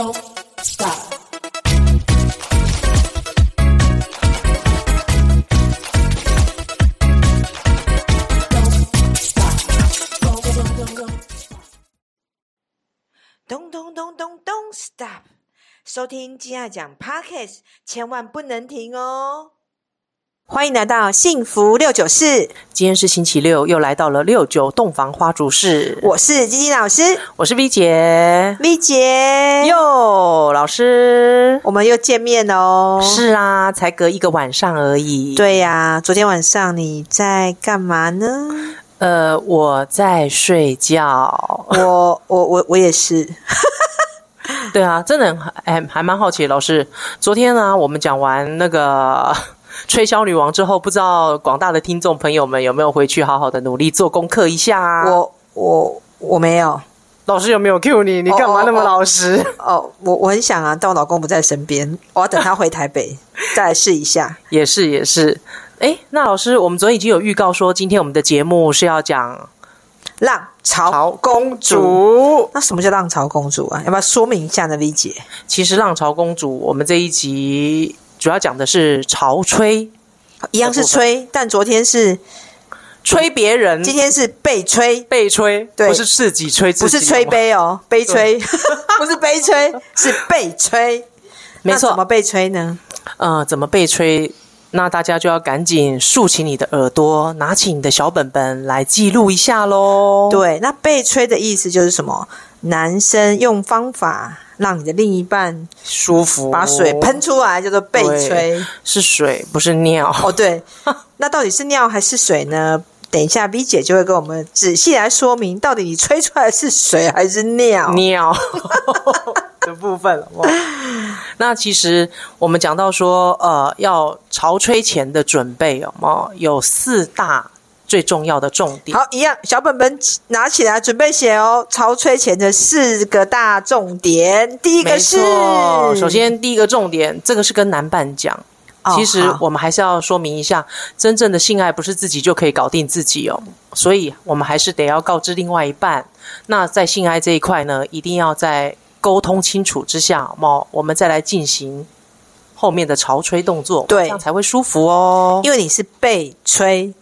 Don't stop. Don't don't don't don't don't stop！收听菳爱讲 Podcast，千万不能停哦！欢迎来到幸福六九四，今天是星期六，又来到了六九洞房花烛式。我是菳菳老师，我是 V 姐，V 姐哟，老师，我们又见面哦。是啊，才隔一个晚上而已。对呀、啊，昨天晚上你在干嘛呢？呃，我在睡觉。我我我我也是。对啊，真的很还还蛮好奇，老师，昨天呢，我们讲完那个。吹箫女王之后，不知道广大的听众朋友们有没有回去好好的努力做功课一下啊？我我我没有，老师有没有 cue 你？你干嘛那么老实？哦，我我很想啊，但我老公不在身边，我要等他回台北再来试一下。也是也是，哎，那老师，我们昨天已经有预告说，今天我们的节目是要讲浪潮公主。公主。那什么叫浪潮公主啊？要不要说明一下呢？V 姐，其实浪潮公主，我们这一集。主要讲的是潮吹，一样是吹，但昨天是吹别人，今天是被吹，被吹，对，不是自己吹自己，不是吹杯哦，悲吹，不是悲催，是被吹，没错，怎么被吹呢？呃，怎么被吹？那大家就要赶紧竖起你的耳朵，拿起你的小本本来记录一下喽。对，那被吹的意思就是什么？男生用方法。让你的另一半舒服，把水喷出来叫做被吹，是水不是尿哦。对，那到底是尿还是水呢？等一下 V 姐就会跟我们仔细来说明，到底你吹出来是水还是尿？尿 的部分哇。那其实我们讲到说，呃，要潮吹前的准备有没有？有四大。最重要的重点，好，一样小本本拿起来准备写哦。潮吹前的四个大重点，第一个是，首先第一个重点，这个是跟男伴讲。哦、其实我们还是要说明一下，真正的性爱不是自己就可以搞定自己哦，所以我们还是得要告知另外一半。那在性爱这一块呢，一定要在沟通清楚之下，哦，我们再来进行后面的潮吹动作，对，这样才会舒服哦。因为你是被吹。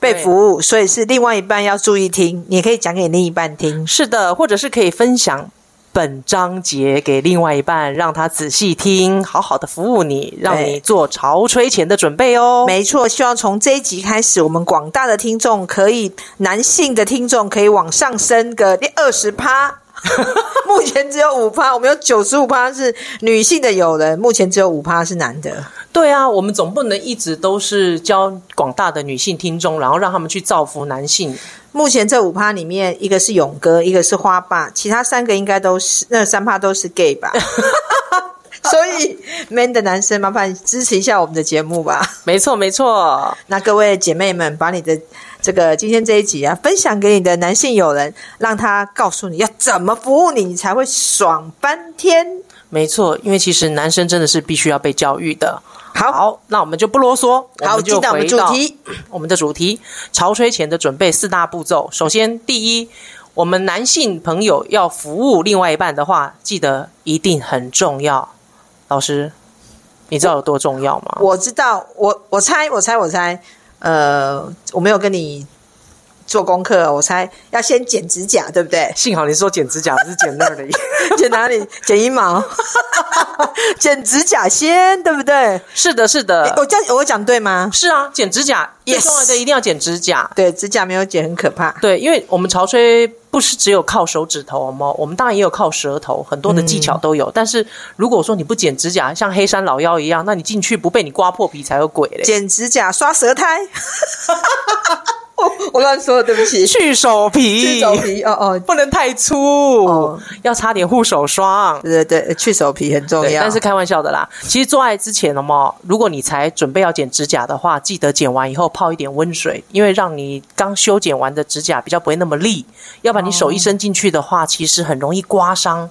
被服务，所以是另外一半要注意听。你可以讲给另一半听，是的，或者是可以分享本章节给另外一半，让他仔细听，好好的服务你，让你做潮吹前的准备哦。没错，希望从这一集开始，我们广大的听众可以，男性的听众可以往上升个第二十趴。目前只有五趴，我们有九十五趴是女性的友人，目前只有五趴是男的。对啊，我们总不能一直都是教广大的女性听众，然后让他们去造福男性。目前这五趴里面，一个是勇哥，一个是花爸，其他三个应该都是那三趴都是 gay 吧？所以 man 的男生，麻烦支持一下我们的节目吧。没错，没错。那各位姐妹们，把你的这个今天这一集啊，分享给你的男性友人，让他告诉你要怎么服务你，你才会爽翻天。没错，因为其实男生真的是必须要被教育的。好，好，那我们就不啰嗦，好，我们就回到我们主题。我们的主题，潮吹前的准备四大步骤。首先，第一，我们男性朋友要服务另外一半的话，记得一定很重要。老师，你知道有多重要吗？我，我知道，我我猜，我猜，我猜，呃，我没有跟你。做功课，我猜要先剪指甲，对不对？幸好你说剪指甲，不是剪那里，剪哪里？剪阴毛，剪指甲先，对不对？是的，是的。我讲我讲对吗？是啊，剪指甲，yes. 最重要的一定要剪指甲。对，指甲没有剪很可怕。对，因为我们潮吹不是只有靠手指头吗？我们当然也有靠舌头，很多的技巧都有。嗯、但是如果说你不剪指甲，像黑山老妖一样，那你进去不被你刮破皮才有鬼嘞。剪指甲，刷舌苔。我乱说了，对不起。去手皮，去手皮，哦哦，不能太粗，哦、要擦点护手霜。对对对，去手皮很重要。但是开玩笑的啦。其实做爱之前了嘛，如果你才准备要剪指甲的话，记得剪完以后泡一点温水，因为让你刚修剪完的指甲比较不会那么利。要不然你手一伸进去的话，其实很容易刮伤。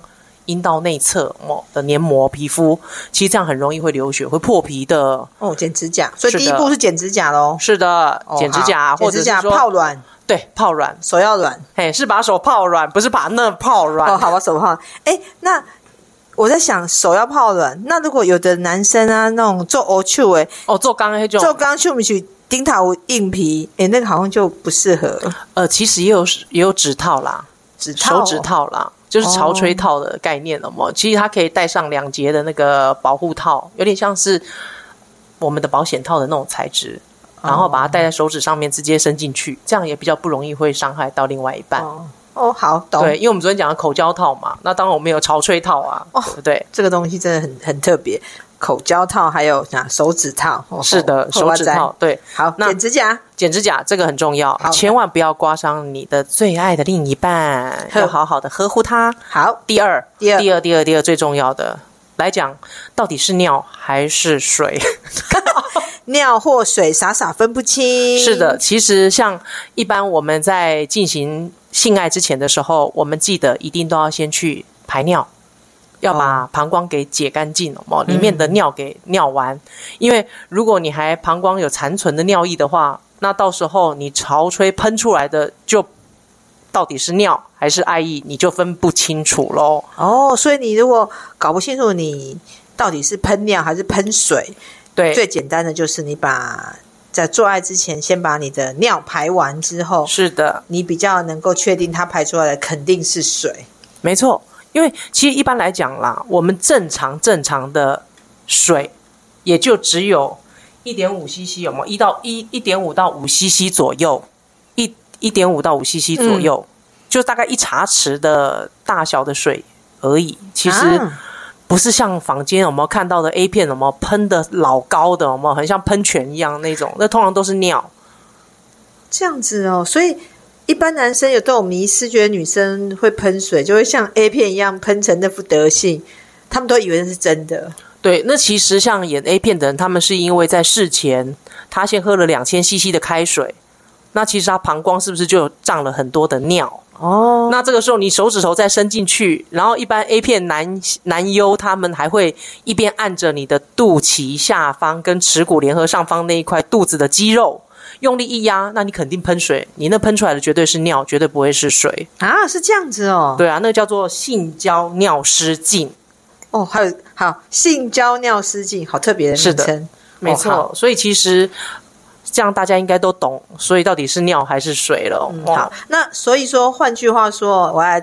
阴道内侧哦的黏膜皮肤，其实这样很容易会流血，会破皮的。哦，剪指甲，所以第一步是剪指甲喽。是的，剪指甲，或者是说泡软。对，泡软，手要软。嘿，是把手泡软，不是把那泡软。哦，好，把手泡。哎，那我在想手要泡软，那如果有的男生啊，那种做欧秋诶，哦，做钢那种，做钢去不去顶头硬皮？诶，那个好像就不适合。呃，其实也有也有指套啦，指套、哦、手指套啦，就是潮吹套的概念了嘛。哦、其实它可以带上两节的那个保护套，有点像是我们的保险套的那种材质，然后把它戴在手指上面，直接伸进去，这样也比较不容易会伤害到另外一半。哦哦，好，懂。对，因为我们昨天讲的口交套嘛，那当然我们有潮吹套啊。哦，对，这个东西真的很很特别。口胶套还有啥手指套？哦、是的，手指套。对，好，那剪指甲，剪指甲这个很重要，千万不要刮伤你的最爱的另一半，要好好的呵护他。好，第二，第二，第二，第二，第二最重要的来讲，到底是尿还是水？尿或水，傻傻分不清。是的，其实像一般我们在进行。性爱之前的时候，我们记得一定都要先去排尿，要把膀胱给解干净了嘛，里面的尿给尿完。嗯、因为如果你还膀胱有残存的尿液的话，那到时候你潮吹喷出来的就到底是尿还是爱意，你就分不清楚喽。哦，所以你如果搞不清楚你到底是喷尿还是喷水，对，最简单的就是你把。在做爱之前，先把你的尿排完之后，是的，你比较能够确定它排出来的肯定是水。没错，因为其实一般来讲啦，我们正常正常的水也就只有一点五 CC，有没有？一到一一点五到五 CC 左右，一一点五到五 CC 左右，嗯、就大概一茶匙的大小的水而已。其实。啊不是像坊间有没有看到的 A 片，有没有喷的老高的，有没有很像喷泉一样那种？那通常都是尿。这样子哦，所以一般男生有都有迷失，觉得女生会喷水，就会像 A 片一样喷成那副德性，他们都以为那是真的。对，那其实像演 A 片的人，他们是因为在事前他先喝了两千 CC 的开水，那其实他膀胱是不是就胀了很多的尿？哦，oh. 那这个时候你手指头再伸进去，然后一般 A 片男男优他们还会一边按着你的肚脐下方跟耻骨联合上方那一块肚子的肌肉，用力一压，那你肯定喷水，你那喷出来的绝对是尿，绝对不会是水啊，是这样子哦。对啊，那个叫做性交尿失禁。哦，还有好性交尿失禁，好特别的名称，是的，没错。哦、所以其实。这样大家应该都懂，所以到底是尿还是水了？嗯、好，那所以说，换句话说，我要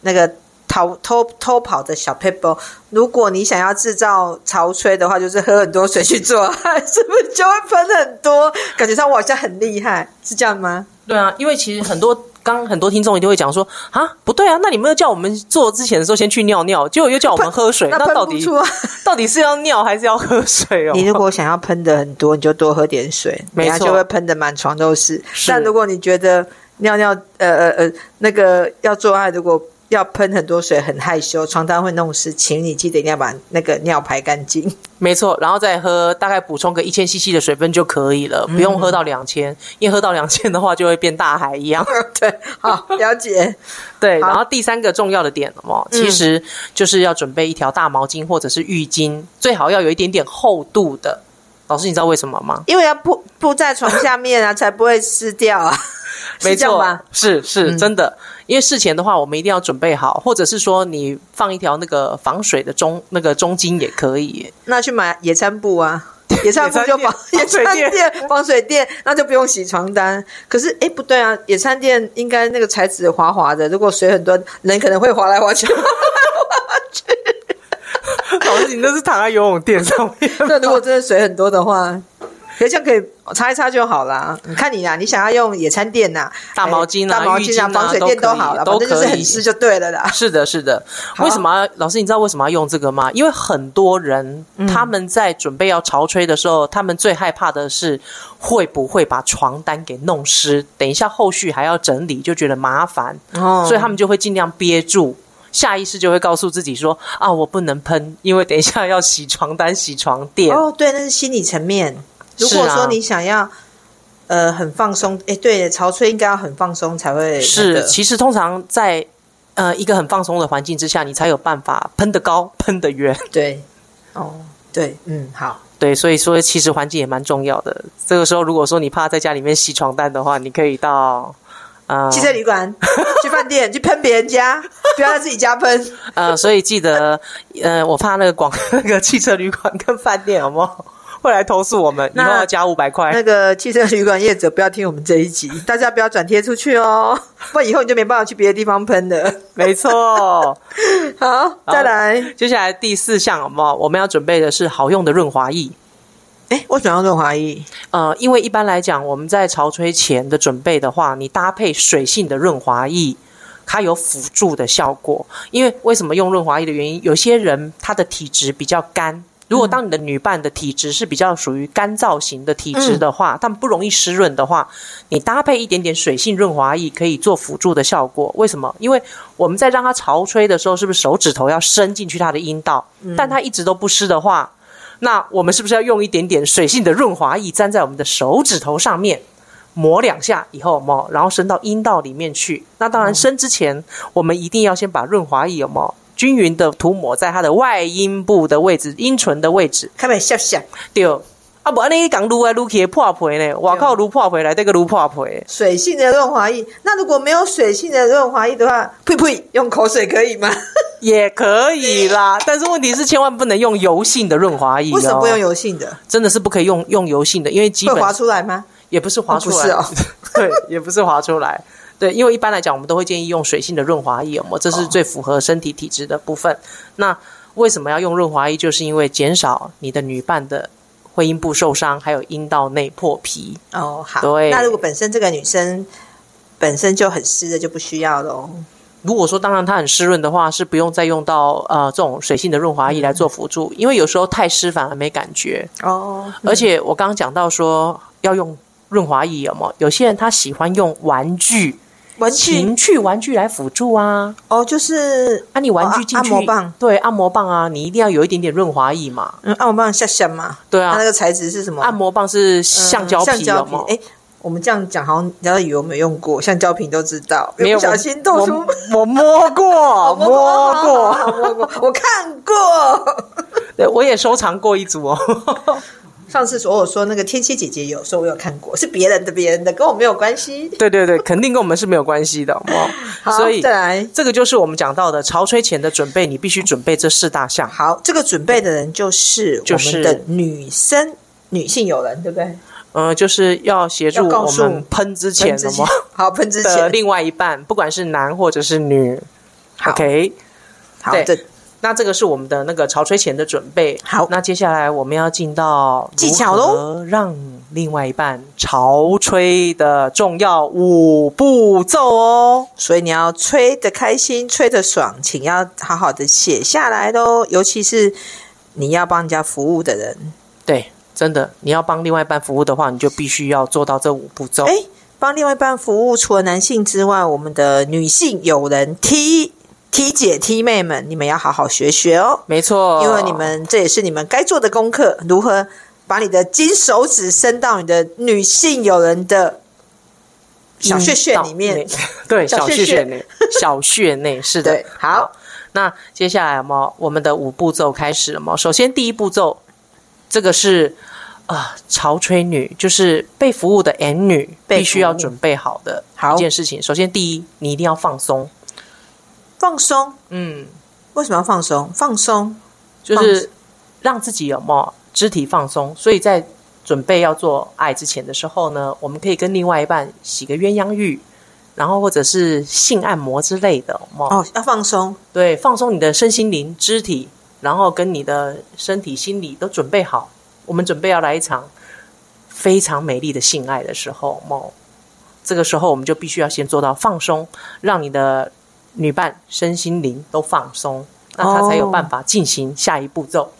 那个逃偷偷跑的小 paper，如果你想要制造潮吹的话，就是喝很多水去做爱，是不是就会喷很多？感觉上我好像很厉害，是这样吗？对啊，因为其实很多。刚很多听众一定会讲说啊，不对啊，那你们又叫我们做之前的时候先去尿尿，结果又叫我们喝水，那，那到底 到底是要尿还是要喝水哦？你如果想要喷的很多，你就多喝点水，没错，就会喷的满床都是。是但如果你觉得尿尿呃呃呃那个要做爱，如果要喷很多水，很害羞，床单会弄湿，请你记得一定要把那个尿排干净。没错，然后再喝，大概补充个一千 CC 的水分就可以了，不用喝到两千，嗯，因为喝到两千的话就会变大海一样。对，好，了解。对，然后第三个重要的点哦，其实就是要准备一条大毛巾或者是浴巾，最好要有一点点厚度的。老师，你知道为什么吗？因为要铺铺在床下面啊，才不会湿掉啊。没错，是是，是真的。嗯因为事前的话，我们一定要准备好，或者是说你放一条那个防水的中那个中巾也可以。那去买野餐布啊，野餐布就防野餐垫 防水垫，那就不用洗床单。可是哎，不对啊，野餐垫应该那个材质滑滑的，如果水很多，人可能会滑来滑去。老师，你那是躺在游泳垫上面。那如果真的水很多的话。可以这样可以擦一擦就好啦。你看你呀，你想要用野餐垫呐、大毛巾啊、大毛巾啊、防水垫都好了，都可以，反正就是很湿就对了啦。是的，是的。为什么要老师？你知道为什么要用这个吗？因为很多人他们在准备要潮吹的时候，他们最害怕的是会不会把床单给弄湿，等一下后续还要整理，就觉得麻烦。哦，所以他们就会尽量憋住，下意识就会告诉自己说：啊，我不能喷，因为等一下要洗床单、洗床垫。哦，对，那是心理层面。如果说你想要，呃，很放松，哎，对，潮吹应该要很放松才会。是，其实通常在呃一个很放松的环境之下，你才有办法喷得高、喷得远。对，哦，对，嗯，好，对，所以说其实环境也蛮重要的。这个时候，如果说你怕在家里面洗床单的话，你可以到呃，汽车旅馆、去饭店、去喷别人家，不要在自己家喷。呃，所以记得，呃，我怕那个广 那个汽车旅馆跟饭店有没有会来投诉我们，以后要加五百块。那个汽车旅馆业者不要听我们这一集，大家不要转贴出去哦，不然以后你就没办法去别的地方喷的。没错。好，再来，接下来第四项，好不好？我们要准备的是好用的润滑液。哎，为什么要润滑液？呃，因为一般来讲，我们在潮吹前的准备的话，你搭配水性的润滑液，它有辅助的效果。因为为什么用润滑液的原因，有些人他的体质比较干。如果当你的女伴的体质是比较属于干燥型的体质的话，他们、嗯、不容易湿润的话，你搭配一点点水性润滑液可以做辅助的效果。为什么？因为我们在让它潮吹的时候，是不是手指头要伸进去它的阴道？嗯、但它一直都不湿的话。那我们是不是要用一点点水性的润滑液粘在我们的手指头上面，抹两下以后，抹，然后伸到阴道里面去。那当然，伸之前我们一定要先把润滑液有没有均匀的涂抹在它的外阴部的位置，阴唇的位置。看没笑笑，对，啊不，那刚撸来撸去破皮呢，我靠，撸破皮来这个撸破皮。水性的润滑液，那如果没有水性的润滑液的话，呸呸，用口水可以吗？也可以啦，但是问题是千万不能用油性的润滑液。为什么不用油性的？真的是不可以用用油性的，因为基本会滑出来吗？也不是滑出来，哦哦、对，也不是滑出来。对，因为一般来讲，我们都会建议用水性的润滑液，哦，这是最符合身体体质的部分。哦、那为什么要用润滑液？就是因为减少你的女伴的会阴部受伤，还有阴道内破皮。哦，好。对，那如果本身这个女生本身就很湿的，就不需要喽。如果说当然它很湿润的话，是不用再用到呃这种水性的润滑液来做辅助，因为有时候太湿反而没感觉哦。嗯、而且我刚刚讲到说要用润滑液有没有？有些人他喜欢用玩具、玩具情趣玩具来辅助啊。哦，就是啊，你玩具进去、哦、按摩棒，对，按摩棒啊，你一定要有一点点润滑液嘛。嗯，按摩棒下下嘛？对啊，它那个材质是什么？按摩棒是橡胶皮的吗？哎。我们这样讲，好像人家以为我没用过，橡胶瓶都知道。没有不小心动出我，我摸过，我摸过，摸过，我看过。对，我也收藏过一组哦。上次所有说那个天蝎姐姐有说我有看过，是别人的，别人的，跟我没有关系。对对对，肯定跟我们是没有关系的。哇，好，所以再来，这个就是我们讲到的潮吹前的准备，你必须准备这四大项。好，这个准备的人就是我们的女生、就是、女性友人，对不对？嗯，就是要协助我们喷之前什么？好，喷之前的另外一半，不管是男或者是女好，OK，好，对，这那这个是我们的那个潮吹前的准备。好，那接下来我们要进到技巧喽，让另外一半潮吹的重要五步骤哦。所以你要吹得开心，吹得爽，请要好好的写下来喽。尤其是你要帮人家服务的人，对。真的，你要帮另外一半服务的话，你就必须要做到这五步骤。哎，帮另外一半服务，除了男性之外，我们的女性友人 T T 姐 T 妹们，你们要好好学学哦。没错，因为你们这也是你们该做的功课。如何把你的金手指伸到你的女性友人的小穴穴里面？对，小穴穴内，小穴内 是的。好，好，那接下来嘛，我们的五步骤开始了嘛。首先，第一步骤。这个是啊、呃，潮吹女就是被服务的 N 女，必须要准备好的一件事情。首先，第一，你一定要放松，放松。嗯，为什么要放松？放松就是让自己有没有肢体放松。所以在准备要做爱之前的时候呢，我们可以跟另外一半洗个鸳鸯浴，然后或者是性按摩之类的。哦，要放松，对，放松你的身心灵、肢体。然后跟你的身体、心理都准备好，我们准备要来一场非常美丽的性爱的时候，哦，这个时候我们就必须要先做到放松，让你的女伴身心灵都放松，那她才有办法进行下一步骤。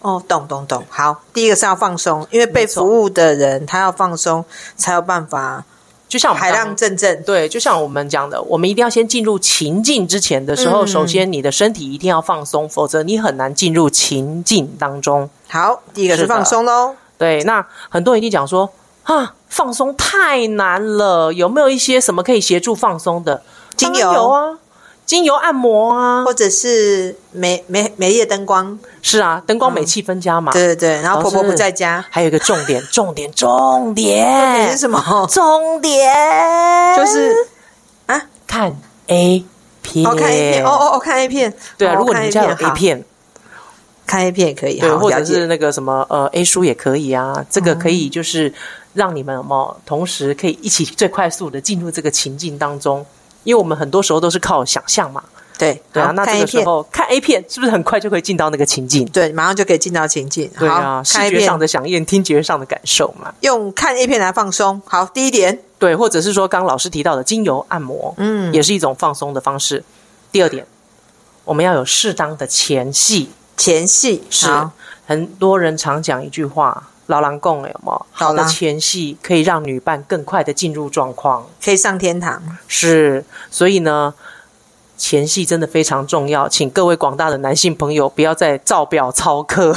哦，懂懂懂。好，第一个是要放松，因为被服务的人他要放松，才有办法。就像我们海浪阵阵，对，就像我们讲的，我们一定要先进入情境之前的时候，嗯、首先你的身体一定要放松，否则你很难进入情境当中。好，第一个是放松喽。对，那很多人一定讲说啊，放松太难了，有没有一些什么可以协助放松的？精油有啊。精油按摩啊，或者是美美美丽的灯光，是啊，灯光美气氛佳嘛。对对对，然后婆婆不在家，还有一个重点，重点，重点，重点是什么？重点。就是啊？看 A 片，哦，看 A 片，哦哦哦，看 A 片，对啊，哦、如果你家有 A 片，看 A 片也可以，对，或者是那个什么呃 A 书也可以啊，这个可以就是让你们有没有同时可以一起最快速的进入这个情境当中，因为我们很多时候都是靠想象嘛。对对啊，那这个时候看 A 片是不是很快就可以进到那个情境？对，马上就可以进到情境。对啊，视觉上的响应，听觉上的感受嘛。用看 A 片来放松。好，第一点，对，或者是说刚刚老师提到的精油按摩，嗯，也是一种放松的方式。第二点，我们要有适当的前戏。前戏是很多人常讲一句话：“老狼共有没有？好的前戏可以让女伴更快的进入状况，可以上天堂。”是，所以呢。前戏真的非常重要，请各位广大的男性朋友不要再照表操课。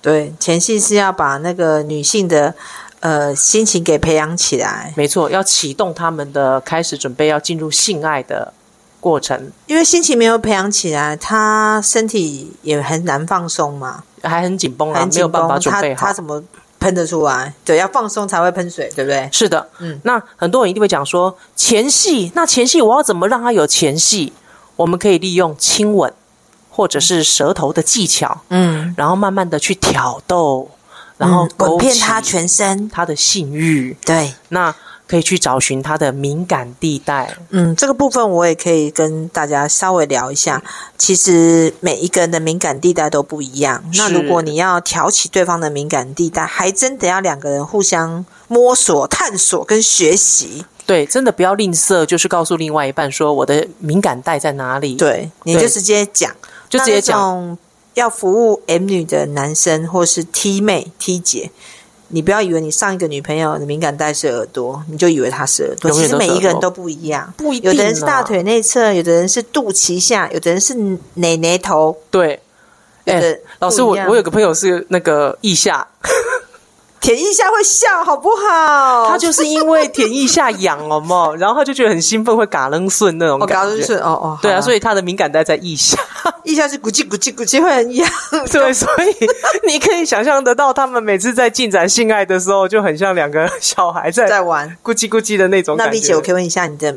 对，前戏是要把那个女性的呃心情给培养起来。没错，要启动他们的开始准备要进入性爱的过程。因为心情没有培养起来，他身体也很难放松嘛，还很紧绷啊，没有办法准备好。他，他怎么？喷得出来，对，要放松才会喷水，对不对？是的，嗯，那很多人一定会讲说前戏，那前戏我要怎么让他有前戏？我们可以利用亲吻，或者是舌头的技巧，嗯，然后慢慢的去挑逗，然后吻遍他全身，他的性欲，对，那。可以去找寻它的敏感地带。嗯，这个部分我也可以跟大家稍微聊一下。其实每一个人的敏感地带都不一样。那如果你要挑起对方的敏感地带，还真得要两个人互相摸索、探索跟学习。对，真的不要吝啬，就是告诉另外一半说我的敏感带在哪里。对，你就直接讲，就直接讲。要服务 M 女的男生或是 T 妹、T 姐。你不要以为你上一个女朋友的敏感带是耳朵，你就以为她是耳朵。其实每一个人都不一样，不一定。有的人是大腿内侧，有的人是肚脐下，有的人是奶奶头。对，哎，老师，我我有个朋友是那个腋下。舔一下会笑，好不好？他就是因为舔一下痒了嘛，然后他就觉得很兴奋，会嘎楞顺那种感觉。嘎楞顺，哦哦，对啊，所以他的敏感带在腋下，腋下是咕叽咕叽咕叽会很痒。对，所以你可以想象得到，他们每次在进展性爱的时候，就很像两个小孩在在玩咕叽咕叽的那种感觉。那丽姐，我可以问一下你的，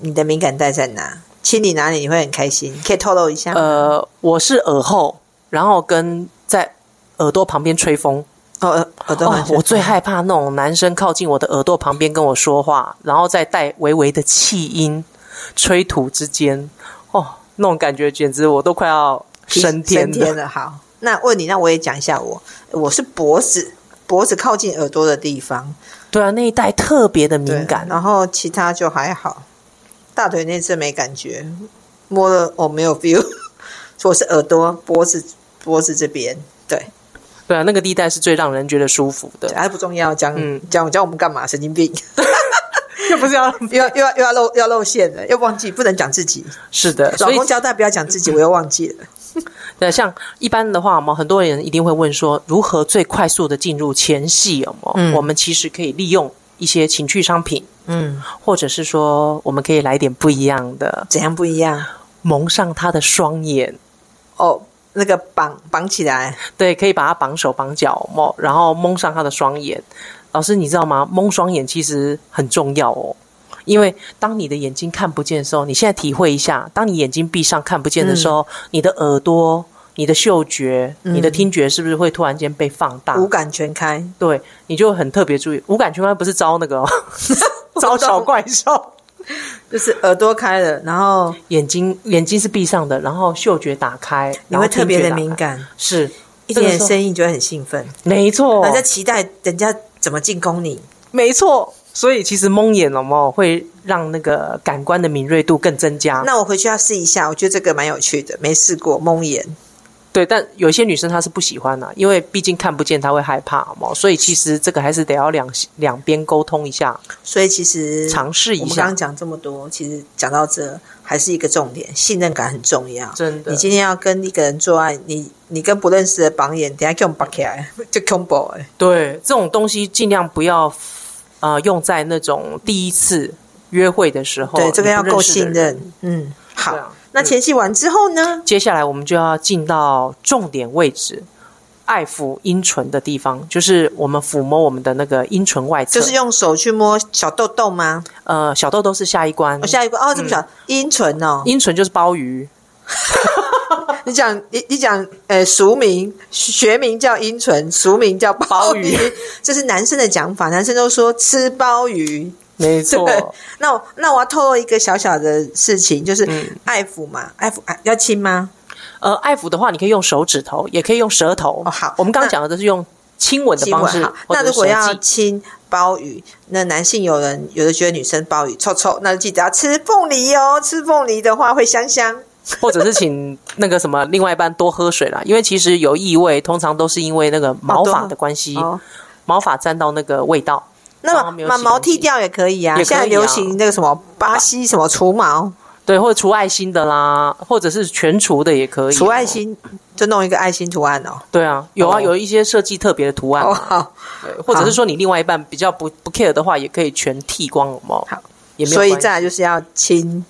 你的敏感带在哪？亲你哪里你会很开心？可以透露一下。呃，我是耳后，然后跟在耳朵旁边吹风。哦，耳朵、哦。我最害怕那种男生靠近我的耳朵旁边跟我说话，然后再带微微的气音，吹吐之间，哦，那种感觉简直我都快要升天了。升天了。好，那问你，那我也讲一下我，我是脖子，脖子靠近耳朵的地方。对啊，那一带特别的敏感，然后其他就还好。大腿内侧没感觉，摸了我、哦、没有 feel。我是耳朵、脖子、脖子这边，对。对啊，那个地带是最让人觉得舒服的。还不重要，讲讲讲我们干嘛？神经病，又不是要 又要又要又要露要露馅的，又忘记不能讲自己。是的，老公交代不要讲自己，我又忘记了。对，像一般的话，我们很多人一定会问说，如何最快速的进入前戏？有没？嗯，我们其实可以利用一些情趣商品，嗯，或者是说，我们可以来点不一样的。怎样不一样？蒙上他的双眼。哦。那个绑绑起来，对，可以把它绑手绑脚，蒙然后蒙上他的双眼。老师，你知道吗？蒙双眼其实很重要哦，因为当你的眼睛看不见的时候，你现在体会一下，当你眼睛闭上看不见的时候，嗯、你的耳朵、你的嗅觉、嗯、你的听觉是不是会突然间被放大？五感全开，对，你就很特别注意。五感全开不是招那个、哦，招小怪兽。就是耳朵开了，然后眼睛眼睛是闭上的，然后嗅觉打开，你会特别的敏感，是一点点声音就会很兴奋，没错，还在期待人家怎么进攻你，没错。所以其实蒙眼了嘛，会让那个感官的敏锐度更增加。那我回去要试一下，我觉得这个蛮有趣的，没试过蒙眼。对，但有些女生她是不喜欢的，因为毕竟看不见，她会害怕嘛。所以其实这个还是得要两两边沟通一下。所以其实尝试一下。我们刚刚讲这么多，其实讲到这还是一个重点，信任感很重要。真的，你今天要跟一个人做爱，你你跟不认识的榜眼，等下给我们绑起来 就恐怖哎。对，这种东西尽量不要呃用在那种第一次约会的时候。对，这个要够信任。嗯，好。那前戏完之后呢？接下来我们就要进到重点位置，爱抚阴唇的地方，就是我们抚摸我们的那个阴唇外侧，就是用手去摸小豆豆吗？呃，小豆豆是下一关，哦、下一关。哦，这么小，阴、嗯、唇哦，阴唇就是鲍鱼。你讲你你讲，呃，俗名学名叫阴唇，俗名叫鲍鱼。这是男生的讲法，男生都说吃鲍鱼，没 错。那我那我要透露一个小小的事情，就是爱抚嘛，嗯、爱抚要亲吗？呃，爱抚的话，你可以用手指头，也可以用舌头。哦、好，我们刚刚讲的都是用亲吻的方式。那如果要亲鲍鱼，那男性有人有的觉得女生鲍鱼臭臭，那就记得要吃凤梨哦。吃凤梨的话会香香。或者是请那个什么另外一半多喝水啦，因为其实有异味，通常都是因为那个毛发的关系，哦、毛发沾到那个味道。那么把毛剃掉也可以啊，以啊，现在流行那个什么巴西什么除毛，对，或者除爱心的啦，或者是全除的也可以。除爱心就弄一个爱心图案哦。对啊，有啊，哦、有一些设计特别的图案。哦、好，或者是说你另外一半比较不不 care 的话，也可以全剃光有没有？好，也没有。所以再来就是要亲，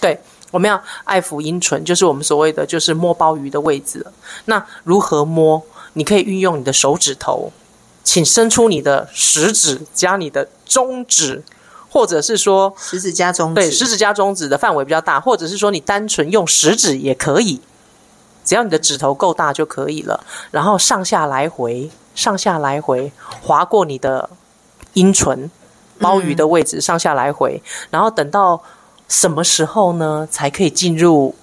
对。我们要爱抚阴唇，就是我们所谓的就是摸鲍鱼的位置。那如何摸？你可以运用你的手指头，请伸出你的食指加你的中指，或者是说食指加中指，对，食指加中指的范围比较大，或者是说你单纯用食指也可以，只要你的指头够大就可以了。然后上下来回，上下来回划过你的阴唇，包鱼的位置，上下来回，然后等到。什么时候呢？才可以进入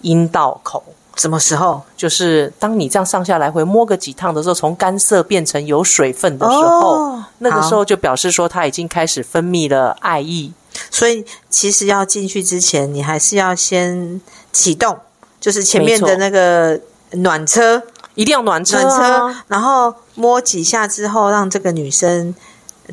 阴道口？什么时候？就是当你这样上下来回摸个几趟的时候，从干涩变成有水分的时候，哦、那个时候就表示说它已经开始分泌了爱意。所以其实要进去之前，你还是要先启动，就是前面的那个暖车，一定要暖车、啊，暖车，然后摸几下之后，让这个女生。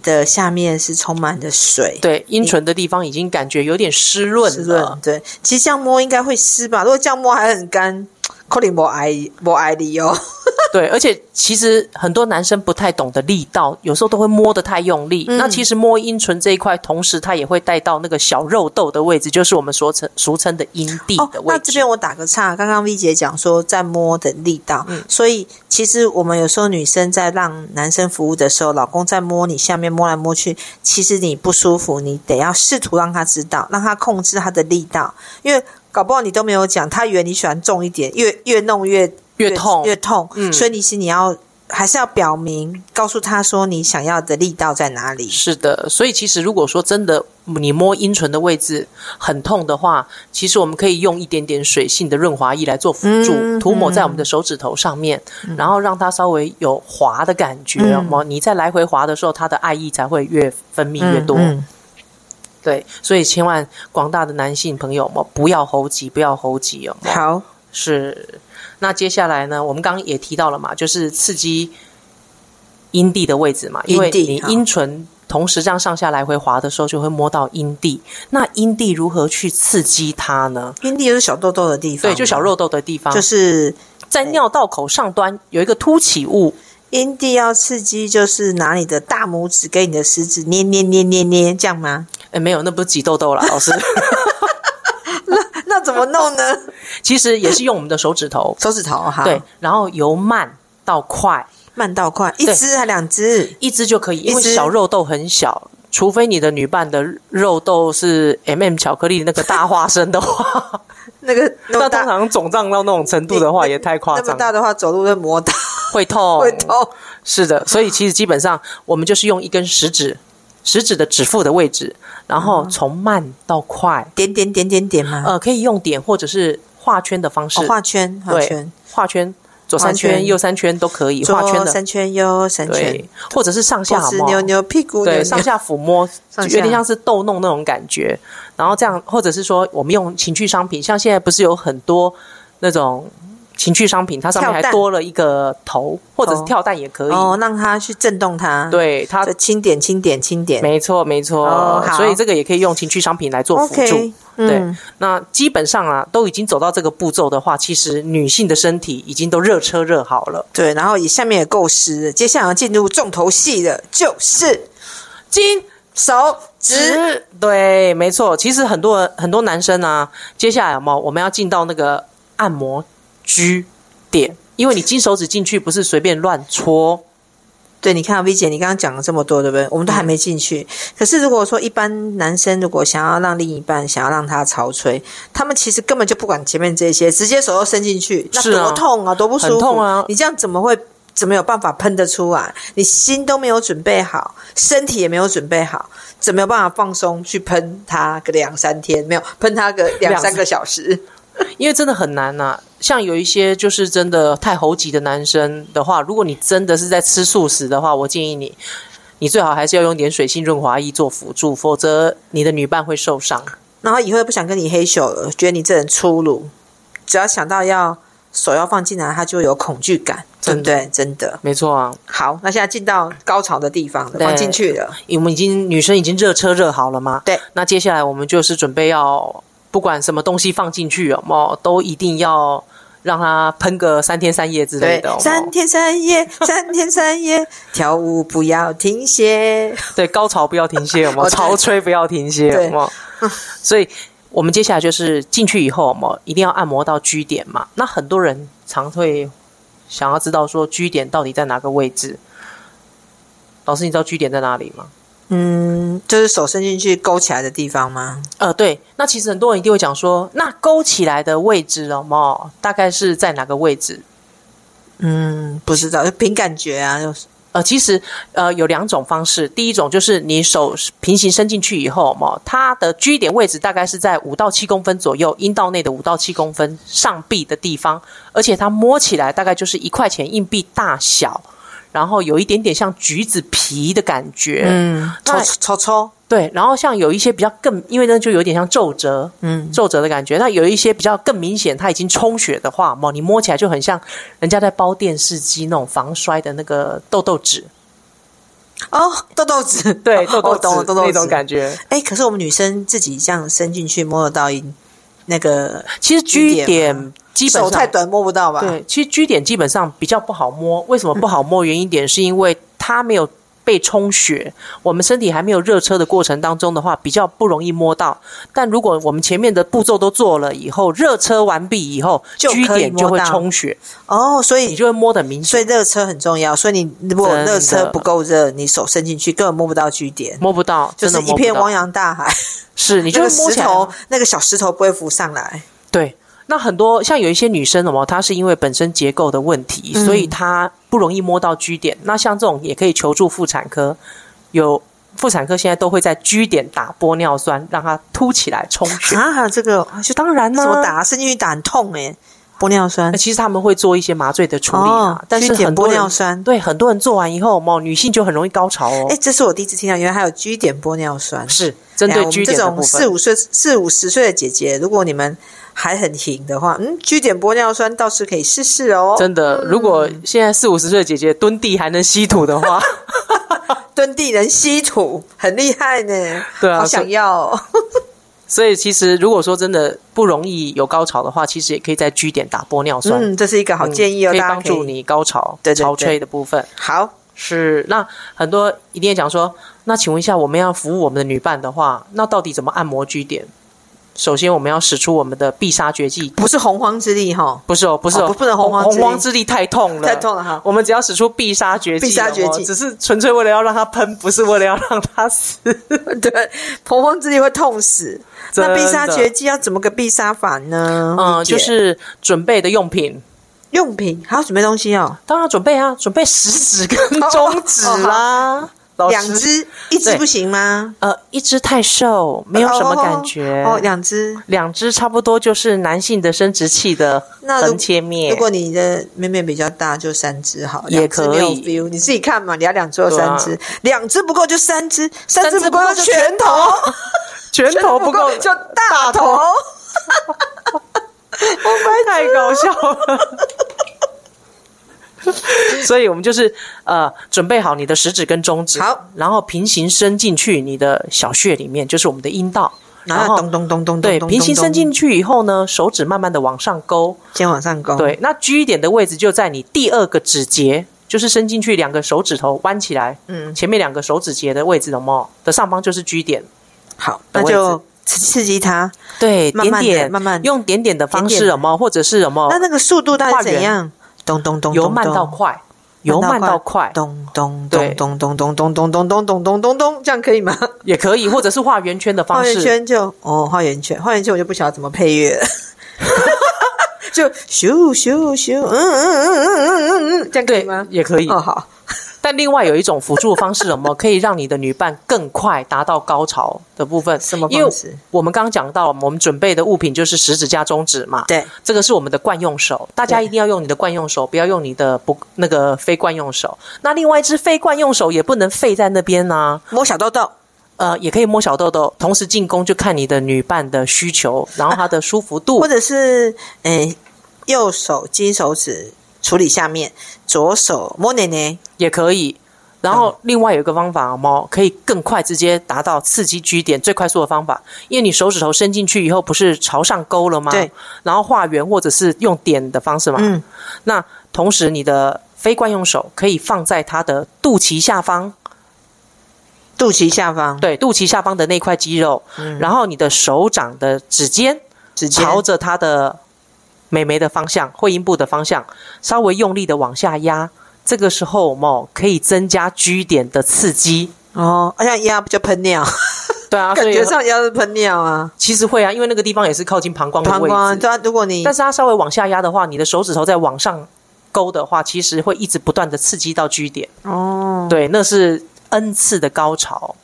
的下面是充满的水，对，阴唇的地方已经感觉有点湿润了。湿润，对，其实这样摸应该会湿吧？如果这样摸还很干，可能不爱不爱你哦。对，而且其实很多男生不太懂得力道，有时候都会摸得太用力。嗯、那其实摸阴唇这一块，同时它也会带到那个小肉豆的位置，就是我们所称俗称的阴蒂的位置。哦、那这边我打个岔，刚刚 V 姐讲说在摸的力道，嗯、所以其实我们有时候女生在让男生服务的时候，老公在摸你下面摸来摸去，其实你不舒服，你得要试图让他知道，让他控制他的力道，因为搞不好你都没有讲，他以为你喜欢重一点，越越弄越。越痛越痛，嗯，所以你是你要还是要表明告诉他说你想要的力道在哪里？是的，所以其实如果说真的你摸阴唇的位置很痛的话，其实我们可以用一点点水性的润滑液来做辅助，嗯、涂抹在我们的手指头上面，嗯、然后让它稍微有滑的感觉。嗯、你在来回滑的时候，它的爱意才会越分泌越多。对，所以千万广大的男性朋友们不要猴急，不要猴急哦。好，是。那接下来呢？我们刚刚也提到了嘛，就是刺激阴蒂的位置嘛，因为你阴唇同时这样上下来回滑的时候，就会摸到阴蒂。那阴蒂如何去刺激它呢？阴蒂就是小痘痘的地方，对，就小肉豆的地方，就是在尿道口上端有一个凸起物。阴蒂要刺激，就是拿你的大拇指跟你的食指捏捏捏捏捏，这样吗？哎，没有，那不是挤痘痘了，老师。那怎么弄呢？其实也是用我们的手指头，手指头哈。对，然后由慢到快，慢到快，一只还两只？一只就可以，因为小肉豆很小，除非你的女伴的肉豆是 MM 巧克力那个大花生的话，那个 那通常肿胀到那种程度的话，也太夸张。那么大的话，走路会磨到，会痛，会痛。是的，所以其实基本上我们就是用一根食指，食指的指腹的位置。然后从慢到快，点点点点点嘛？呃，可以用点或者是画圈的方式，画圈，画圈，画圈，左三圈，右三圈都可以，画圈的，三圈，右三圈，或者是上下扭扭屁股，对，上下抚摸，有点像是逗弄那种感觉。然后这样，或者是说，我们用情趣商品，像现在不是有很多那种。情趣商品，它上面还多了一个头，或者是跳蛋也可以哦，让它去震动它，对它的轻点、轻点、轻点，没错没错。哦、所以这个也可以用情趣商品来做辅助。Okay, 嗯、对，那基本上啊，都已经走到这个步骤的话，其实女性的身体已经都热车热好了。对，然后以下面也够湿，接下来要进入重头戏的，就是金手指。对，没错。其实很多很多男生啊，接下来有没有我们要进到那个按摩。G 点，因为你金手指进去不是随便乱戳。对，你看 V 姐，你刚刚讲了这么多，对不对？我们都还没进去。嗯、可是如果说一般男生如果想要让另一半想要让他潮吹，他们其实根本就不管前面这些，直接手都伸进去，那多痛啊，啊多不舒服痛啊！你这样怎么会怎么有办法喷得出来？你心都没有准备好，身体也没有准备好，怎么有办法放松去喷他个两三天？没有喷他个两三个小时。因为真的很难呐、啊，像有一些就是真的太猴急的男生的话，如果你真的是在吃素食的话，我建议你，你最好还是要用点水性润滑液做辅助，否则你的女伴会受伤。然后以后又不想跟你嘿咻了，觉得你这人粗鲁，只要想到要手要放进来，他就有恐惧感，对不对？真的，没错啊。好，那现在进到高潮的地方了，放进去了，我们已经女生已经热车热好了嘛？对，那接下来我们就是准备要。不管什么东西放进去，有没有都一定要让它喷个三天三夜之类的。三天三夜，三天三夜，跳舞不要停歇。对，高潮不要停歇，有没有？潮吹不要停歇，有没有？所以，我们接下来就是进去以后，有没有一定要按摩到 G 点嘛？那很多人常会想要知道说 G 点到底在哪个位置？老师，你知道 G 点在哪里吗？嗯，就是手伸进去勾起来的地方吗？呃，对。那其实很多人一定会讲说，那勾起来的位置哦，大概是在哪个位置？嗯，不知道，就凭感觉啊。就是呃，其实呃有两种方式。第一种就是你手平行伸进去以后嘛，它的居点位置大概是在五到七公分左右，阴道内的五到七公分上臂的地方，而且它摸起来大概就是一块钱硬币大小。然后有一点点像橘子皮的感觉，嗯，抽抽抽，对。然后像有一些比较更，因为呢就有点像皱褶，嗯，皱褶的感觉。那有一些比较更明显，它已经充血的话，嘛，你摸起来就很像人家在包电视机那种防摔的那个痘痘纸。哦，痘痘纸，对，痘痘痘痘那种感觉。哎，可是我们女生自己这样伸进去摸得到那个，其实 G 点。基本上手太短摸不到吧？对，其实 G 点基本上比较不好摸。为什么不好摸？原因点是因为它没有被充血，我们身体还没有热车的过程当中的话，比较不容易摸到。但如果我们前面的步骤都做了以后，热车完毕以后，G 点就会充血。哦，所以你就会摸得明显。所以热车很重要。所以你如果热车不够热，你手伸进去根本摸不到 G 点，摸不到，就是一片汪洋大海。是，你就摸起来，那个石头，那个小石头不会浮上来。对。那很多像有一些女生哦，她是因为本身结构的问题，嗯、所以她不容易摸到 G 点。那像这种也可以求助妇产科，有妇产科现在都会在 G 点打玻尿酸，让它凸起来充血啊。这个就当然呢，怎么打？是进去打很痛哎，玻尿酸。那其实他们会做一些麻醉的处理啊，哦、但是很多玻尿酸对很多人做完以后，哦，女性就很容易高潮哦。哎，这是我第一次听到，原来还有 G 点玻尿酸，是针对 G 点的部分。这种四五岁、四五十岁的姐姐，如果你们。还很行的话，嗯，G 点玻尿酸倒是可以试试哦。真的，如果现在四五十岁的姐姐蹲地还能吸土的话，蹲地能吸土，很厉害呢。对啊，好想要哦。所以其实如果说真的不容易有高潮的话，其实也可以在 G 点打玻尿酸。嗯，这是一个好建议哦，可以帮助你高潮、潮吹的部分。好，是那很多一定要讲说，那请问一下，我们要服务我们的女伴的话，那到底怎么按摩 G 点？首先，我们要使出我们的必杀绝技，不是洪荒之力哈，不是哦，不是哦，不能洪荒洪荒之力太痛了，太痛了哈。我们只要使出必杀绝技，必杀绝技，只是纯粹为了要让他喷，不是为了要让他死。对，洪荒之力会痛死。那必杀绝技要怎么个必杀法呢？嗯，就是准备的用品，用品还要准备东西哦。当然准备啊，准备食指跟中指啦。两只，一只不行吗？呃，一只太瘦，没有什么感觉。哦，两只，两只差不多就是男性的生殖器的横切面。如果你的面面比较大，就三只好，也可以。你自己看嘛，你要两只有三只，两只不够就三只，三只不够就拳头，拳头不够就大头。太搞笑了。所以，我们就是呃，准备好你的食指跟中指，好，然后平行伸进去你的小穴里面，就是我们的阴道，然后咚咚咚咚，对，平行伸进去以后呢，手指慢慢的往上勾，先往上勾，对，那 G 点的位置就在你第二个指节，就是伸进去两个手指头弯起来，嗯，前面两个手指节的位置的嘛，的上方就是 G 点，好，那就刺激它，对，点点，慢慢用点点的方式，有没有，或者是有没有，那那个速度大概怎样？咚咚咚，由慢到快，由慢到快，咚咚咚咚咚咚咚咚咚咚咚咚咚咚，这样可以吗？也可以，或者是画圆圈的方式。画圆圈就哦，画圆圈，画圆圈我就不晓得怎么配乐了。就咻咻咻，嗯嗯嗯嗯嗯嗯嗯，这样可以吗？也可以。哦，好。但另外有一种辅助的方式，什么可以让你的女伴更快达到高潮的部分。什么方式？因为我们刚刚讲到，我们准备的物品就是食指加中指嘛。对，这个是我们的惯用手，大家一定要用你的惯用手，不要用你的不那个非惯用手。那另外一只非惯用手也不能废在那边呢、啊。摸小豆豆，呃，也可以摸小豆豆，同时进攻就看你的女伴的需求，然后她的舒服度，或者是嗯，右手金手指。处理下面，左手摸奶奶也可以。然后另外有一个方法，猫可以更快直接达到刺激 G 点最快速的方法，因为你手指头伸进去以后，不是朝上勾了吗？对。然后画圆或者是用点的方式嘛。嗯。那同时你的非惯用手可以放在它的肚脐下方，肚脐下方，对，肚脐下方的那块肌肉。嗯。然后你的手掌的指尖，指尖朝着它的。美眉的方向，会阴部的方向，稍微用力的往下压，这个时候哦，可以增加 G 点的刺激哦。好像压不就喷尿？对啊，感觉上压是喷尿啊。其实会啊，因为那个地方也是靠近膀胱的位置。膀胱，对啊，如果你，但是它稍微往下压的话，你的手指头再往上勾的话，其实会一直不断的刺激到 G 点。哦，对，那是 N 次的高潮，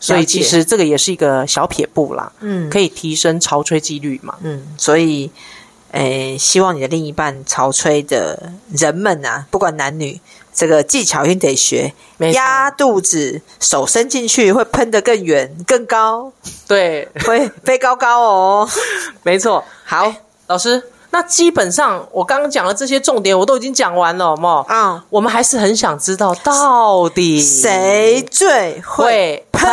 所以其实这个也是一个小撇步啦。嗯，可以提升潮吹几率嘛。嗯，所以。诶，希望你的另一半潮吹的人们啊，不管男女，这个技巧一定得学。压肚子，手伸进去会喷得更远、更高，对，会飞高高哦。没错。好，老师，那基本上我刚刚讲的这些重点我都已经讲完了，好不好？嗯，我们还是很想知道到底谁最会喷。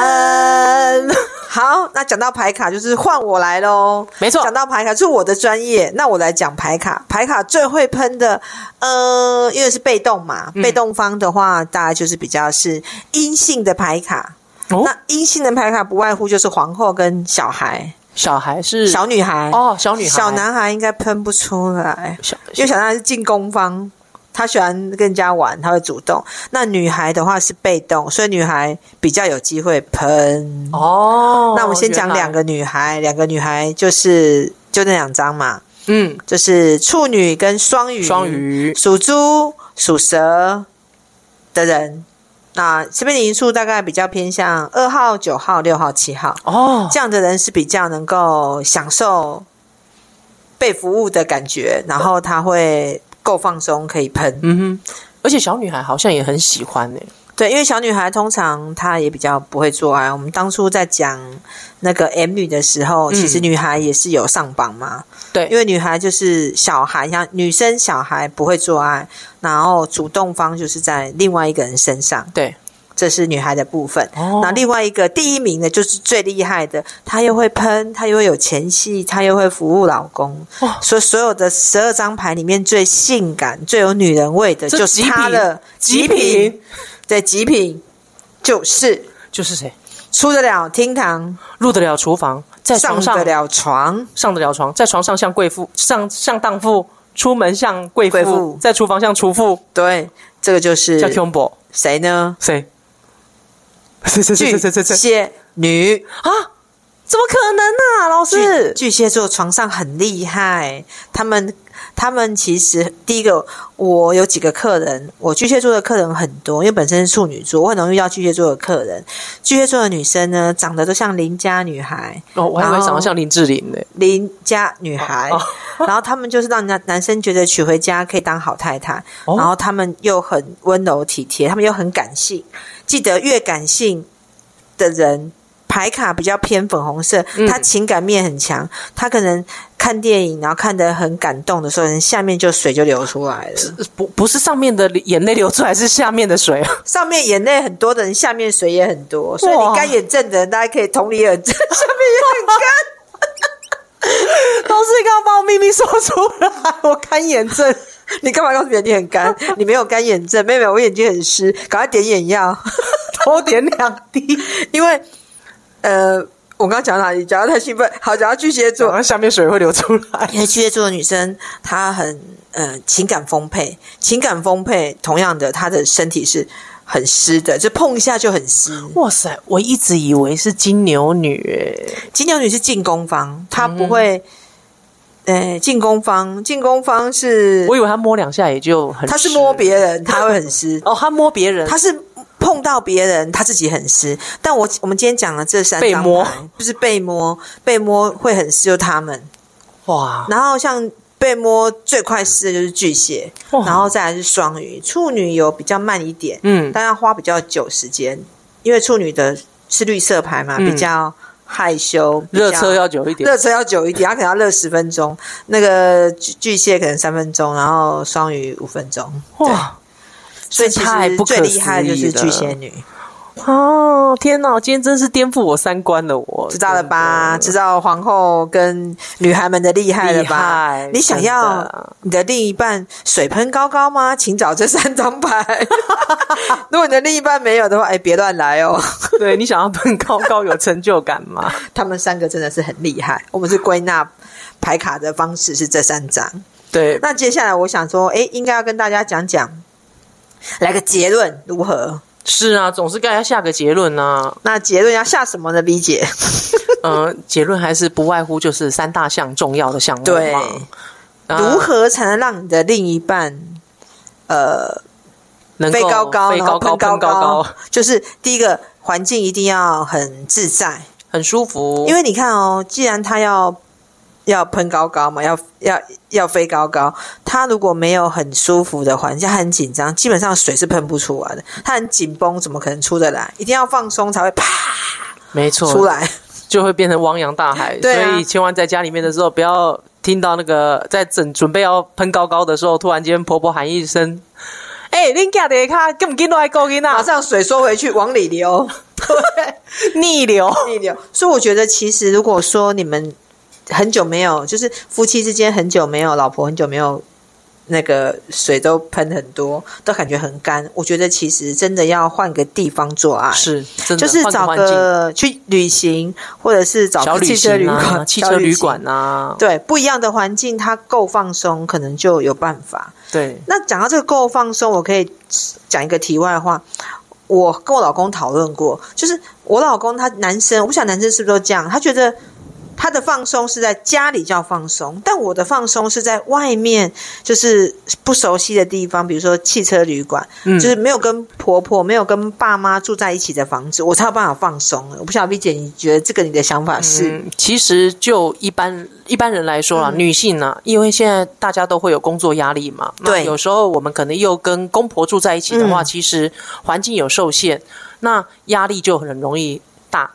好，那讲到牌卡，就是换我来喽。没错，讲到牌卡是我的专业，那我来讲牌卡。牌卡最会喷的，呃，因为是被动嘛，嗯、被动方的话，大概就是比较是阴性的牌卡。哦、那阴性的牌卡不外乎就是皇后跟小孩。小孩是小女孩哦，小女孩，小男孩应该喷不出来，小因为小男孩是进攻方。他喜欢跟人家玩，他会主动。那女孩的话是被动，所以女孩比较有机会喷。哦，那我们先讲两个女孩，两个女孩就是就那两张嘛。嗯，就是处女跟双鱼，双鱼属猪属蛇的人。那这边的因素大概比较偏向二号、九号、六号、七号。哦，这样的人是比较能够享受被服务的感觉，然后他会。够放松可以喷，嗯哼，而且小女孩好像也很喜欢呢。对，因为小女孩通常她也比较不会做爱。我们当初在讲那个 M 女的时候，嗯、其实女孩也是有上榜嘛。对，因为女孩就是小孩，像女生小孩不会做爱，然后主动方就是在另外一个人身上。对。这是女孩的部分，哦、那另外一个第一名的就是最厉害的，她又会喷，她又会有前戏，她又会服务老公，哦、所以所有的十二张牌里面最性感、最有女人味的，就是她的极品，极品，对，极品就是就是谁？出得了厅堂，入得了厨房，在床上上得了床，上得了床，在床上像贵妇，上像荡妇，出门像贵妇，贵妇在厨房像厨妇。对，这个就是叫 combo，谁呢？谁？巨蟹女啊？怎么可能呢、啊？老师，巨蟹座床上很厉害。他们，他们其实第一个，我有几个客人，我巨蟹座的客人很多，因为本身是处女座，我很容易遇到巨蟹座的客人。巨蟹座的女生呢，长得都像邻家女孩哦，我还以为长得像林志玲呢。邻家女孩，哦哦、然后他们就是让男男生觉得娶回家可以当好太太，哦、然后他们又很温柔体贴，他们又很感性。记得越感性的人，牌卡比较偏粉红色，嗯、他情感面很强。他可能看电影，然后看得很感动的时候，人下面就水就流出来了。不，不是上面的眼泪流出来，是下面的水。上面眼泪很多的人，下面水也很多。所以你干眼症的人，大家可以同理而知，下面也很干。老师，你刚刚把我秘密说出来，我干眼症。你干嘛告诉别人你很干？你没有干眼症，妹妹，我眼睛很湿，赶快点眼药，多点两滴。因为，呃，我刚刚讲哪里？讲到太兴奋，好，讲到巨蟹座，然后下面水会流出来。因 为巨蟹座的女生，她很呃情感丰沛，情感丰沛，同样的，她的身体是很湿的，就碰一下就很湿。哇塞，我一直以为是金牛女，金牛女是进攻方，她不会。呃，进攻方，进攻方是，我以为她摸两下也就很湿，她是摸别人，她会很湿。哦，她摸别人，她是。碰到别人，他自己很湿。但我我们今天讲的这三张牌，被摸就是被摸，被摸会很湿，就他们哇。然后像被摸最快湿的就是巨蟹，然后再来是双鱼，处女有比较慢一点，嗯，但要花比较久时间，因为处女的是绿色牌嘛，比较害羞，热车要久一点，热车要久一点，他可能要热十分钟。那个巨巨蟹可能三分钟，然后双鱼五分钟，哇。所以其实最厉害的就是巨蟹女哦！天哪，今天真是颠覆我三观了！我知道了吧？知道皇后跟女孩们的厉害了吧？你想要你的另一半水喷高高吗？请找这三张牌。如果你的另一半没有的话，哎，别乱来哦。对，你想要喷高高有成就感吗？他们三个真的是很厉害。我们是归纳牌卡的方式是这三张。对，那接下来我想说，哎，应该要跟大家讲讲。来个结论如何？是啊，总是该要下个结论呐、啊。那结论要下什么呢？B 姐，嗯、呃，结论还是不外乎就是三大项重要的项目。对，如何才能让你的另一半呃能飞高高，飞高高，喷高高？就是第一个环境一定要很自在、很舒服。因为你看哦，既然他要。要喷高高嘛，要要要飞高高。他如果没有很舒服的环境，他很紧张，基本上水是喷不出来的。他很紧绷，怎么可能出得来？一定要放松才会啪，没错，出来就会变成汪洋大海。对啊，所以千万在家里面的时候，不要听到那个在整准备要喷高高的时候，突然间婆婆喊一声：“哎、欸，恁家的卡根本跟来勾引啊！”马上水收回去，往里流，对，逆流逆流。所以我觉得，其实如果说你们。很久没有，就是夫妻之间很久没有，老婆很久没有，那个水都喷很多，都感觉很干。我觉得其实真的要换个地方做爱，是，就是找个去旅行，或者是找个汽车旅馆、汽车旅馆啊，对，不一样的环境，它够放松，可能就有办法。对，那讲到这个够放松，我可以讲一个题外话。我跟我老公讨论过，就是我老公他男生，我不晓得男生是不是都这样，他觉得。他的放松是在家里叫放松，但我的放松是在外面，就是不熟悉的地方，比如说汽车旅馆，嗯，就是没有跟婆婆、没有跟爸妈住在一起的房子，我才有办法放松。我不晓得 V 姐，你觉得这个你的想法是？嗯，其实就一般一般人来说啦，嗯，女性呢，因为现在大家都会有工作压力嘛，对，有时候我们可能又跟公婆住在一起的话，嗯，其实环境有受限，那压力就很容易。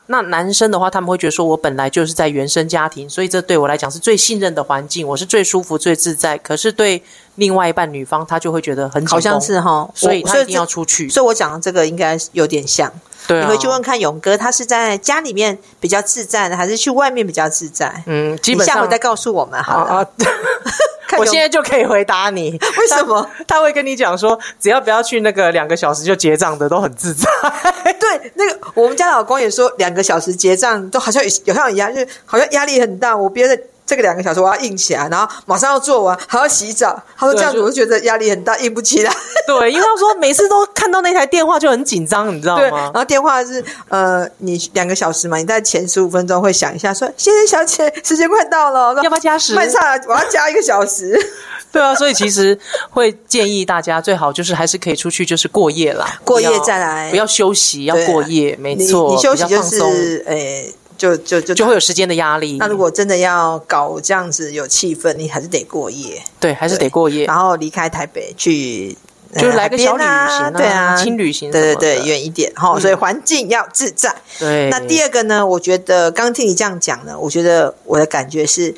那男生的话，他们会觉得说，我本来就是在原生家庭，所以这对我来讲是最信任的环境，我是最舒服、最自在。可是对另外一半女方，她就会觉得很好像是哈，所以她一定要出去。所以，我讲的这个应该有点像。对啊，你回去问看勇哥，他是在家里面比较自在的，还是去外面比较自在？嗯，基本上下回再告诉我们好了。啊 我现在就可以回答你，为什么他，他会跟你讲说，只要不要去那个两个小时就结账的都很自在。对，那个我们家老公也说，两个小时结账都好像有有像压，就好像压力很大。我憋的。这个两个小时我要硬起来，然后马上要做完，还要洗澡。他说这样子我就觉得压力很大，硬不起来。对，因为他说每次都看到那台电话就很紧张，你知道吗？然后电话是呃，你两个小时嘛，你在前十五分钟会想一下说，先生小姐，时间快到了，要不要加时？慢下来，我要加一个小时。对啊，所以其实会建议大家最好就是还是可以出去，就是过夜啦，过夜再来，不要休息，要过夜，没错，你，你休息就是诶。就就就就会有时间的压力。那如果真的要搞这样子有气氛，你还是得过夜。对，还是得过夜。然后离开台北去，就是来个小旅行啊，对啊，轻旅行，对对对，远一点哈。所以环境要自在。对。那第二个呢？我觉得刚听你这样讲呢，我觉得我的感觉是，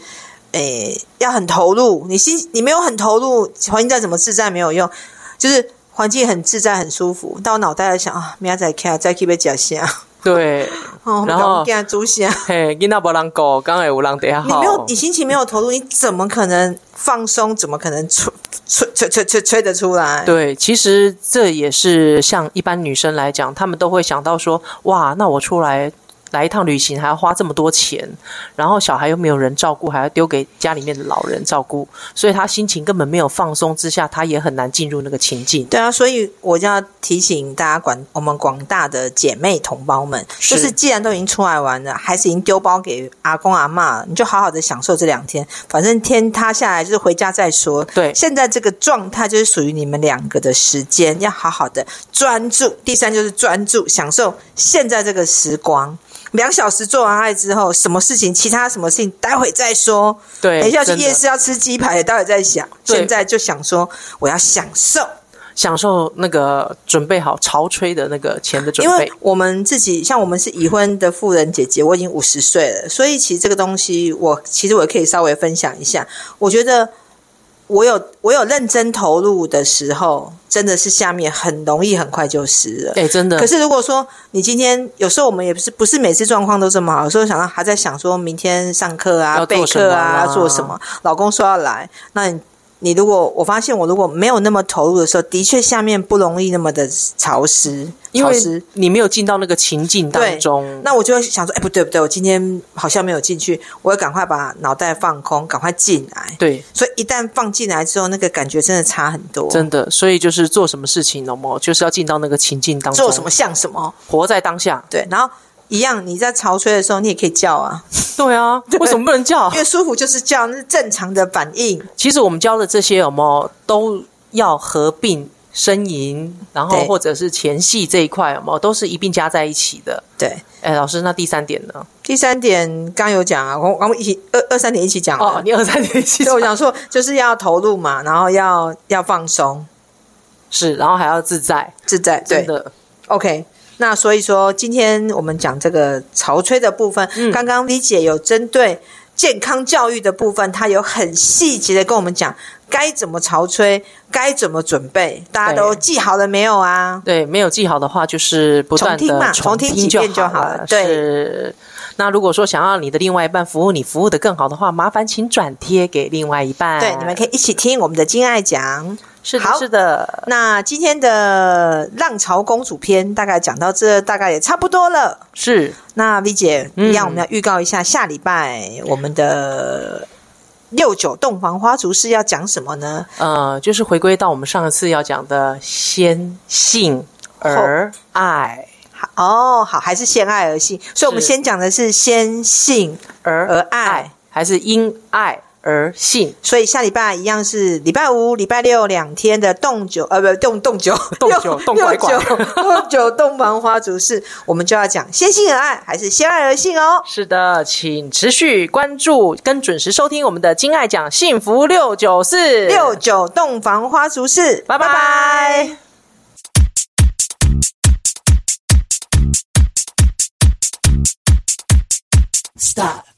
诶，要很投入。你心你没有很投入，环境再怎么自在没有用。就是环境很自在很舒服，到脑袋在想啊，明仔再看再去被假下。对，然后给他煮下。嘿，囡仔不让狗，刚才有让得好。你没有，你心情没有投入，你怎么可能放松？怎么可能吹吹吹吹吹吹得出来？对，其实这也是像一般女生来讲，她们都会想到说，哇，那我出来来一趟旅行还要花这么多钱，然后小孩又没有人照顾，还要丢给家里面的老人照顾，所以他心情根本没有放松之下，他也很难进入那个情境。对啊，所以我就要提醒大家，管我们广大的姐妹同胞们，是就是既然都已经出来玩了，孩子已经丢包给阿公阿妈，你就好好的享受这两天，反正天塌下来就是回家再说。对，现在这个状态就是属于你们两个的时间，要好好的专注。第三就是专注享受现在这个时光。两小时做完爱之后，什么事情？其他什么事情？待会再说。对，等一下去夜市要吃鸡排，待会再想。对现在就想说，我要享受，享受那个准备好潮吹的那个钱的准备。因为我们自己，像我们是已婚的妇人姐姐，我已经五十岁了，所以其实这个东西，我其实我可以稍微分享一下。我觉得。我有我有认真投入的时候，真的是下面很容易很快就湿了。对、欸，真的。可是如果说你今天有时候我们也不是不是每次状况都这么好，有时候想到还在想说明天上课啊、备课啊、要做什么，老公说要来，那你。你如果我发现我如果没有那么投入的时候，的确下面不容易那么的潮湿，因为你没有进到那个情境当中。那我就会想说，哎，不对不对，我今天好像没有进去，我要赶快把脑袋放空，赶快进来。对，所以一旦放进来之后，那个感觉真的差很多，真的。所以就是做什么事情，那么就是要进到那个情境当中，做什么像什么，活在当下。对，然后。一样，你在潮吹的时候，你也可以叫啊。对啊，为什么不能叫？因为舒服就是叫，那是正常的反应。其实我们教的这些有没有都要合并呻吟，然后或者是前戏这一块有没有都是一并加在一起的。对，哎，老师，那第三点呢？第三点刚有讲啊，我我们一起二二三点一起讲哦，你二三点一起讲。对，我想说就是要投入嘛，然后要要放松，是，然后还要自在，自在，对的，OK。那所以说，今天我们讲这个潮吹的部分，嗯、刚刚李姐有针对健康教育的部分，她有很细节的跟我们讲该怎么潮吹，该怎么准备，大家都记好了没有啊？对，没有记好的话，就是不断的重听嘛，重听几遍就好了。对。是那如果说想要你的另外一半服务你服务的更好的话，麻烦请转贴给另外一半。对，你们可以一起听我们的金爱讲。是的，是的。那今天的浪潮公主篇大概讲到这，大概也差不多了。是。那 V 姐，一样我们要预告一下，嗯、下礼拜我们的六九洞房花烛是要讲什么呢？呃，就是回归到我们上一次要讲的先性而爱。好哦，好，还是先爱而性，所以我们先讲的是先性而而爱，还是因爱而性，所以下礼拜一样是礼拜五、礼拜六两天的洞九，呃，不，洞洞九，洞九，洞拐拐，洞九洞房花烛事，我们就要讲先性而爱，还是先爱而性哦。是的，请持续关注跟准时收听我们的金爱讲幸福六九四。六九洞房花烛事，拜。拜拜。Stop。